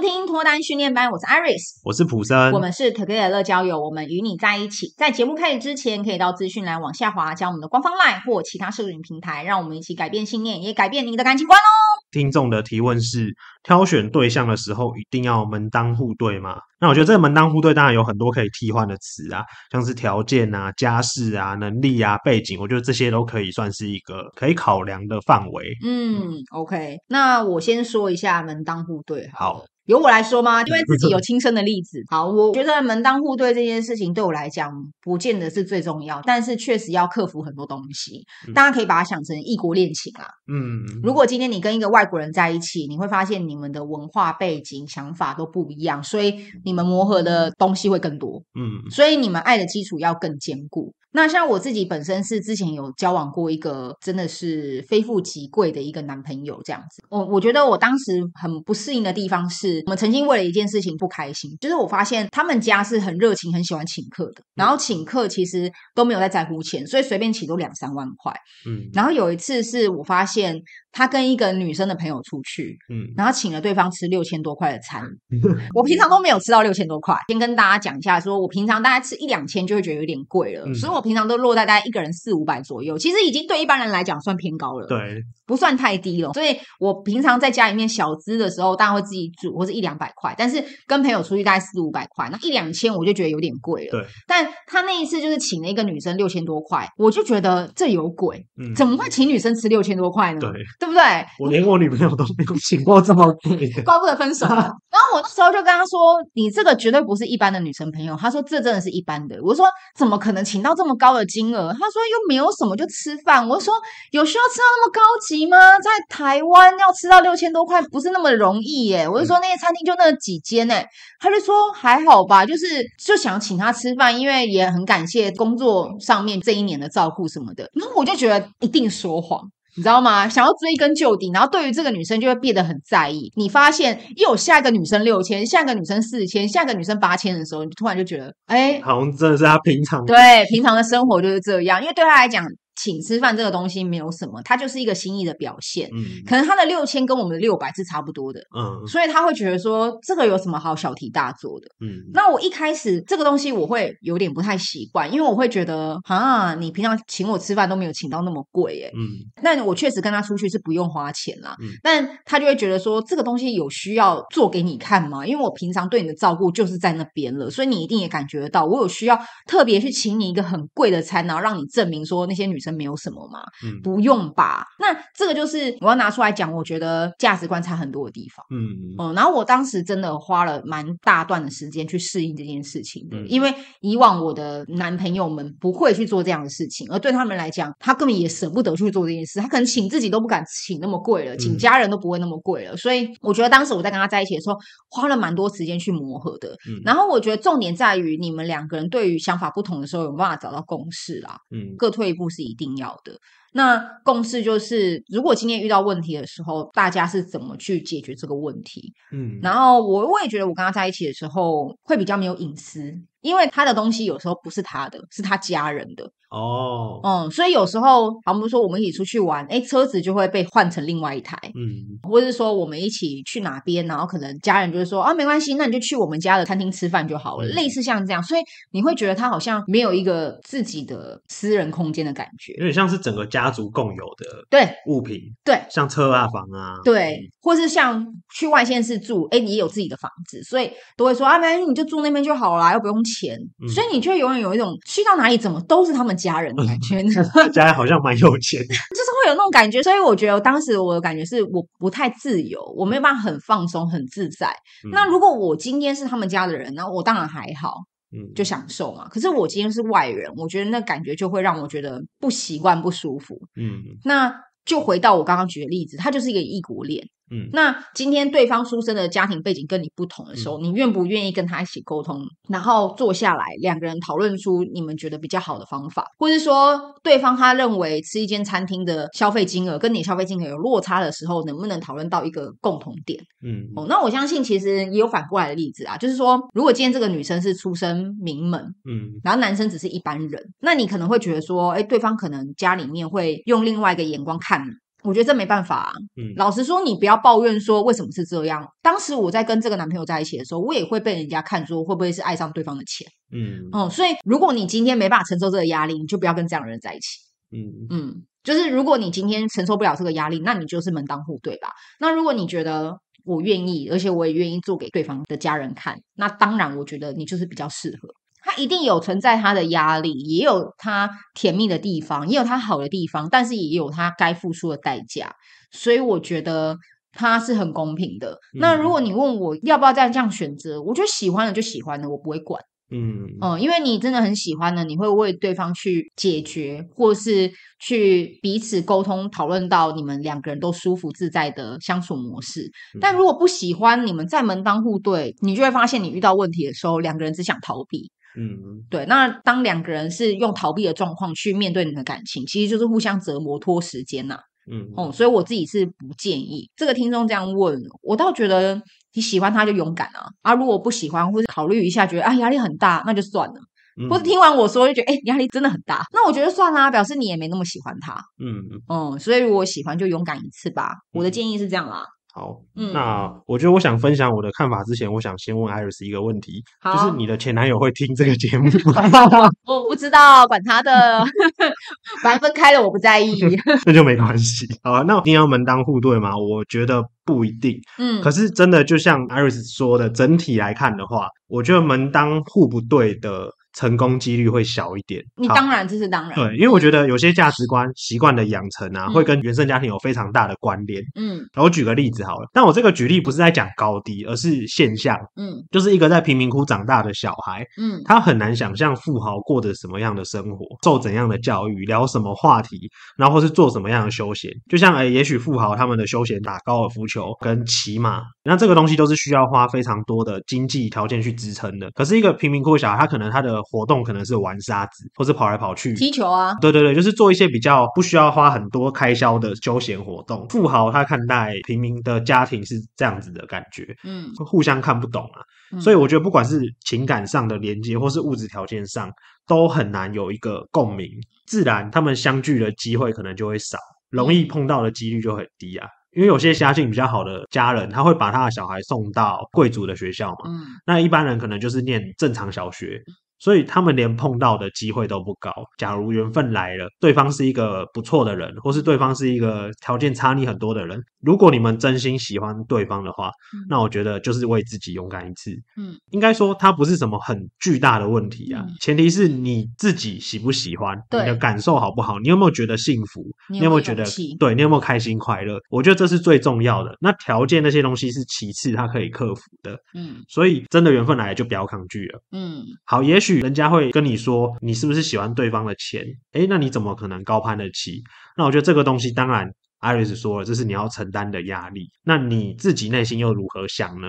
收听脱单训练班，我是 Iris，我是普森，我们是 Together 乐交友，我们与你在一起。在节目开始之前，可以到资讯栏往下滑，加我们的官方 LINE 或其他社群平台，让我们一起改变信念，也改变你的感情观哦。听众的提问是：挑选对象的时候，一定要门当户对吗？那我觉得这个门当户对当然有很多可以替换的词啊，像是条件啊、家世啊、能力啊、背景，我觉得这些都可以算是一个可以考量的范围。嗯，OK，那我先说一下门当户对好。好。由我来说吗？因为 自己有亲身的例子。好，我觉得门当户对这件事情对我来讲，不见得是最重要，但是确实要克服很多东西。大家可以把它想成异国恋情啊。嗯，如果今天你跟一个外国人在一起，你会发现你们的文化背景、想法都不一样，所以你们磨合的东西会更多。嗯，所以你们爱的基础要更坚固。那像我自己本身是之前有交往过一个真的是非富即贵的一个男朋友这样子，我我觉得我当时很不适应的地方是我们曾经为了一件事情不开心，就是我发现他们家是很热情，很喜欢请客的，然后请客其实都没有在在乎钱，所以随便请都两三万块。嗯，然后有一次是我发现。他跟一个女生的朋友出去，嗯，然后请了对方吃六千多块的餐，我平常都没有吃到六千多块。先跟大家讲一下说，说我平常大概吃一两千就会觉得有点贵了，嗯，所以我平常都落在大概一个人四五百左右，其实已经对一般人来讲算偏高了，对，不算太低了。所以我平常在家里面小资的时候，大家会自己煮，或是一两百块，但是跟朋友出去大概四五百块，那一两千我就觉得有点贵了。对，但他那一次就是请了一个女生六千多块，我就觉得这有鬼，嗯，怎么会请女生吃六千多块呢？对。对不对？我连我女朋友都没有请过这么贵，怪不得分手了。然后我那时候就跟他说：“你这个绝对不是一般的女生朋友。”他说：“这真的是一般的。”我说：“怎么可能请到这么高的金额？”他说：“又没有什么，就吃饭。”我说：“有需要吃到那么高级吗？在台湾要吃到六千多块，不是那么容易耶。”我就说：“那些餐厅就那几间诶。”他就说：“还好吧，就是就想请他吃饭，因为也很感谢工作上面这一年的照顾什么的。”然后我就觉得一定说谎。你知道吗？想要追根究底，然后对于这个女生就会变得很在意。你发现又有下一个女生六千，下一个女生四千，下一个女生八千的时候，你突然就觉得，哎，好像真的是他平常对平常的生活就是这样，因为对他来讲。请吃饭这个东西没有什么，它就是一个心意的表现。嗯，可能他的六千跟我们的六百是差不多的。嗯，所以他会觉得说这个有什么好小题大做的？嗯，那我一开始这个东西我会有点不太习惯，因为我会觉得啊，你平常请我吃饭都没有请到那么贵耶。嗯，那我确实跟他出去是不用花钱啦。嗯，但他就会觉得说这个东西有需要做给你看吗？因为我平常对你的照顾就是在那边了，所以你一定也感觉得到我有需要特别去请你一个很贵的餐，然后让你证明说那些女生。没有什么嘛，嗯，不用吧？那这个就是我要拿出来讲，我觉得价值观差很多的地方，嗯嗯。然后我当时真的花了蛮大段的时间去适应这件事情的，嗯，因为以往我的男朋友们不会去做这样的事情，而对他们来讲，他根本也舍不得去做这件事，他可能请自己都不敢请那么贵了，请家人都不会那么贵了。所以我觉得当时我在跟他在一起的时候，花了蛮多时间去磨合的。嗯，然后我觉得重点在于你们两个人对于想法不同的时候，有办法找到共识啦。嗯，各退一步是一定要的。那共识就是，如果今天遇到问题的时候，大家是怎么去解决这个问题？嗯，然后我我也觉得，我跟他在一起的时候会比较没有隐私，因为他的东西有时候不是他的，是他家人的。哦，嗯，所以有时候，好，我们说我们一起出去玩，哎，车子就会被换成另外一台，嗯，或者是说我们一起去哪边，然后可能家人就会说啊，没关系，那你就去我们家的餐厅吃饭就好了，嗯，类似像这样，所以你会觉得他好像没有一个自己的私人空间的感觉，有点像是整个家族共有的对物品，对，对像车啊房啊，对，或是像去外县市住，哎，你也有自己的房子，所以都会说啊，没关系，你就住那边就好了，又不用钱，嗯，所以你就永远有一种去到哪里怎么都是他们。家人的感觉，家人好像蛮有钱，就是会有那种感觉，所以我觉得当时我的感觉是我不太自由，我没有办法很放松、很自在。嗯、那如果我今天是他们家的人，那我当然还好，嗯，就享受嘛。可是我今天是外人，我觉得那感觉就会让我觉得不习惯、不舒服。嗯，那就回到我刚刚举的例子，他就是一个异国恋。嗯，那今天对方出生的家庭背景跟你不同的时候，嗯、你愿不愿意跟他一起沟通，然后坐下来两个人讨论出你们觉得比较好的方法，或是说对方他认为吃一间餐厅的消费金额跟你消费金额有落差的时候，能不能讨论到一个共同点？嗯，哦，那我相信其实也有反过来的例子啊，就是说如果今天这个女生是出身名门，嗯，然后男生只是一般人，那你可能会觉得说，哎，对方可能家里面会用另外一个眼光看我觉得这没办法啊。嗯，老实说，你不要抱怨说为什么是这样。当时我在跟这个男朋友在一起的时候，我也会被人家看说会不会是爱上对方的钱。嗯，哦，所以如果你今天没办法承受这个压力，你就不要跟这样的人在一起。嗯嗯，就是如果你今天承受不了这个压力，那你就是门当户对吧？那如果你觉得我愿意，而且我也愿意做给对方的家人看，那当然我觉得你就是比较适合。他一定有存在他的压力，也有他甜蜜的地方，也有他好的地方，但是也有他该付出的代价。所以我觉得他是很公平的。嗯、那如果你问我要不要再这样选择，我觉得喜欢的就喜欢的，我不会管。嗯嗯，因为你真的很喜欢的，你会为对方去解决，或是去彼此沟通讨论到你们两个人都舒服自在的相处模式。嗯、但如果不喜欢，你们再门当户对，你就会发现你遇到问题的时候，两个人只想逃避。嗯，对。那当两个人是用逃避的状况去面对你的感情，其实就是互相折磨、拖时间呐、啊。嗯，哦，所以我自己是不建议这个听众这样问。我倒觉得你喜欢他就勇敢啊，啊，如果不喜欢或者考虑一下，觉得啊压力很大，那就算了。嗯、或者听完我说就觉得哎压力真的很大，那我觉得算啦，表示你也没那么喜欢他。嗯嗯，所以如果喜欢就勇敢一次吧。我的建议是这样啦。好，嗯，那我觉得我想分享我的看法之前，我想先问 Iris 一个问题，就是你的前男友会听这个节目吗？我不知道，管他的，反正分开了我不在意，那就没关系。好啊，那一定要门当户对吗？我觉得不一定。嗯，可是真的就像 Iris 说的，整体来看的话，我觉得门当户不对的。成功几率会小一点。你当然这是当然，对，因为我觉得有些价值观、习惯的养成啊，会跟原生家庭有非常大的关联。嗯，我举个例子好了，但我这个举例不是在讲高低，而是现象。嗯，就是一个在贫民窟长大的小孩，嗯，他很难想象富豪过着什么样的生活，受怎样的教育，聊什么话题，然后或是做什么样的休闲。就像诶，也许富豪他们的休闲打高尔夫球跟骑马，那这个东西都是需要花非常多的经济条件去支撑的。可是一个贫民窟小孩，他可能他的活动可能是玩沙子，或是跑来跑去踢球啊，对对对，就是做一些比较不需要花很多开销的休闲活动。富豪他看待平民的家庭是这样子的感觉，嗯，互相看不懂啊，嗯、所以我觉得不管是情感上的连接，或是物质条件上，都很难有一个共鸣，自然他们相聚的机会可能就会少，容易碰到的几率就很低啊。因为有些家境比较好的家人，他会把他的小孩送到贵族的学校嘛，嗯，那一般人可能就是念正常小学。所以他们连碰到的机会都不高。假如缘分来了，对方是一个不错的人，或是对方是一个条件差你很多的人，如果你们真心喜欢对方的话，嗯、那我觉得就是为自己勇敢一次。嗯，应该说它不是什么很巨大的问题啊。嗯、前提是你自己喜不喜欢，对你的感受好不好，你有没有觉得幸福？你有没有觉得对？你有没有开心快乐？我觉得这是最重要的。那条件那些东西是其次，它可以克服的。嗯，所以真的缘分来了就不要抗拒了。嗯，好，也许。人家会跟你说，你是不是喜欢对方的钱？诶，那你怎么可能高攀得起？那我觉得这个东西，当然，Iris 说了，这是你要承担的压力。那你自己内心又如何想呢？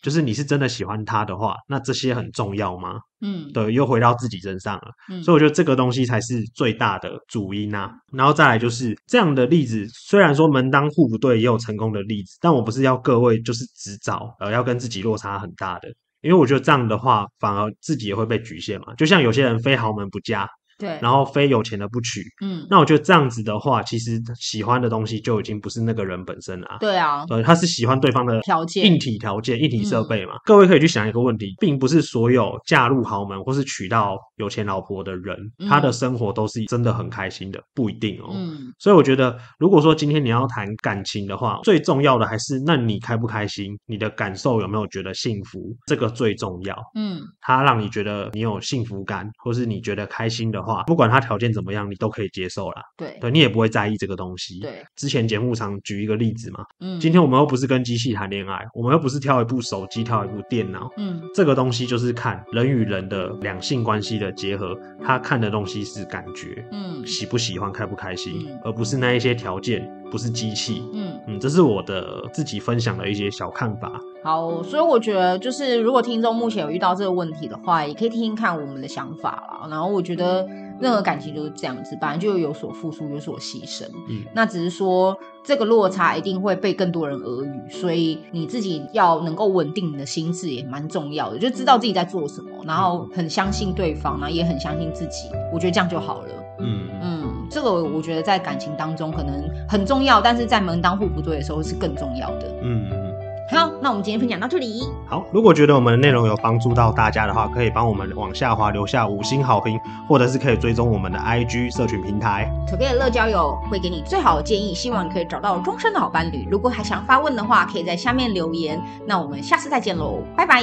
就是你是真的喜欢他的话，那这些很重要吗？嗯，对，又回到自己身上了。嗯，所以我觉得这个东西才是最大的主因啊。然后再来就是这样的例子，虽然说门当户不对也有成功的例子，但我不是要各位就是只找呃要跟自己落差很大的。因为我觉得这样的话，反而自己也会被局限嘛。就像有些人非豪门不嫁。对，然后非有钱的不娶，嗯，那我觉得这样子的话，其实喜欢的东西就已经不是那个人本身了啊。对啊，对，他是喜欢对方的条件、硬体条件、硬体设备嘛。嗯，各位可以去想一个问题，并不是所有嫁入豪门或是娶到有钱老婆的人，他的生活都是真的很开心的，不一定哦。嗯，所以我觉得，如果说今天你要谈感情的话，最重要的还是那你开不开心，你的感受有没有觉得幸福，这个最重要。嗯，他让你觉得你有幸福感，或是你觉得开心的话。不管他条件怎么样，你都可以接受啦。对，对你也不会在意这个东西。对，之前节目常举一个例子嘛。嗯，今天我们又不是跟机器谈恋爱，我们又不是挑一部手机，挑一部电脑。嗯，这个东西就是看人与人的两性关系的结合，他看的东西是感觉，嗯，喜不喜欢，开不开心，嗯，而不是那一些条件，不是机器。嗯嗯，这是我的自己分享的一些小看法。好，所以我觉得就是，如果听众目前有遇到这个问题的话，也可以听听看我们的想法啦。然后我觉得任何感情就是这样子，本来就有所付出，有所牺牲。嗯，那只是说这个落差一定会被更多人耳语，所以你自己要能够稳定你的心智也蛮重要的，就知道自己在做什么，然后很相信对方，然后也很相信自己。我觉得这样就好了。嗯嗯，这个我觉得在感情当中可能很重要，但是在门当户不对的时候是更重要的。嗯嗯。好，那我们今天分享到这里。好，如果觉得我们的内容有帮助到大家的话，可以帮我们往下滑留下五星好评，或者是可以追踪我们的 IG 社群平台。可贝的乐交友会给你最好的建议，希望你可以找到终身的好伴侣。如果还想发问的话，可以在下面留言。那我们下次再见喽，拜拜。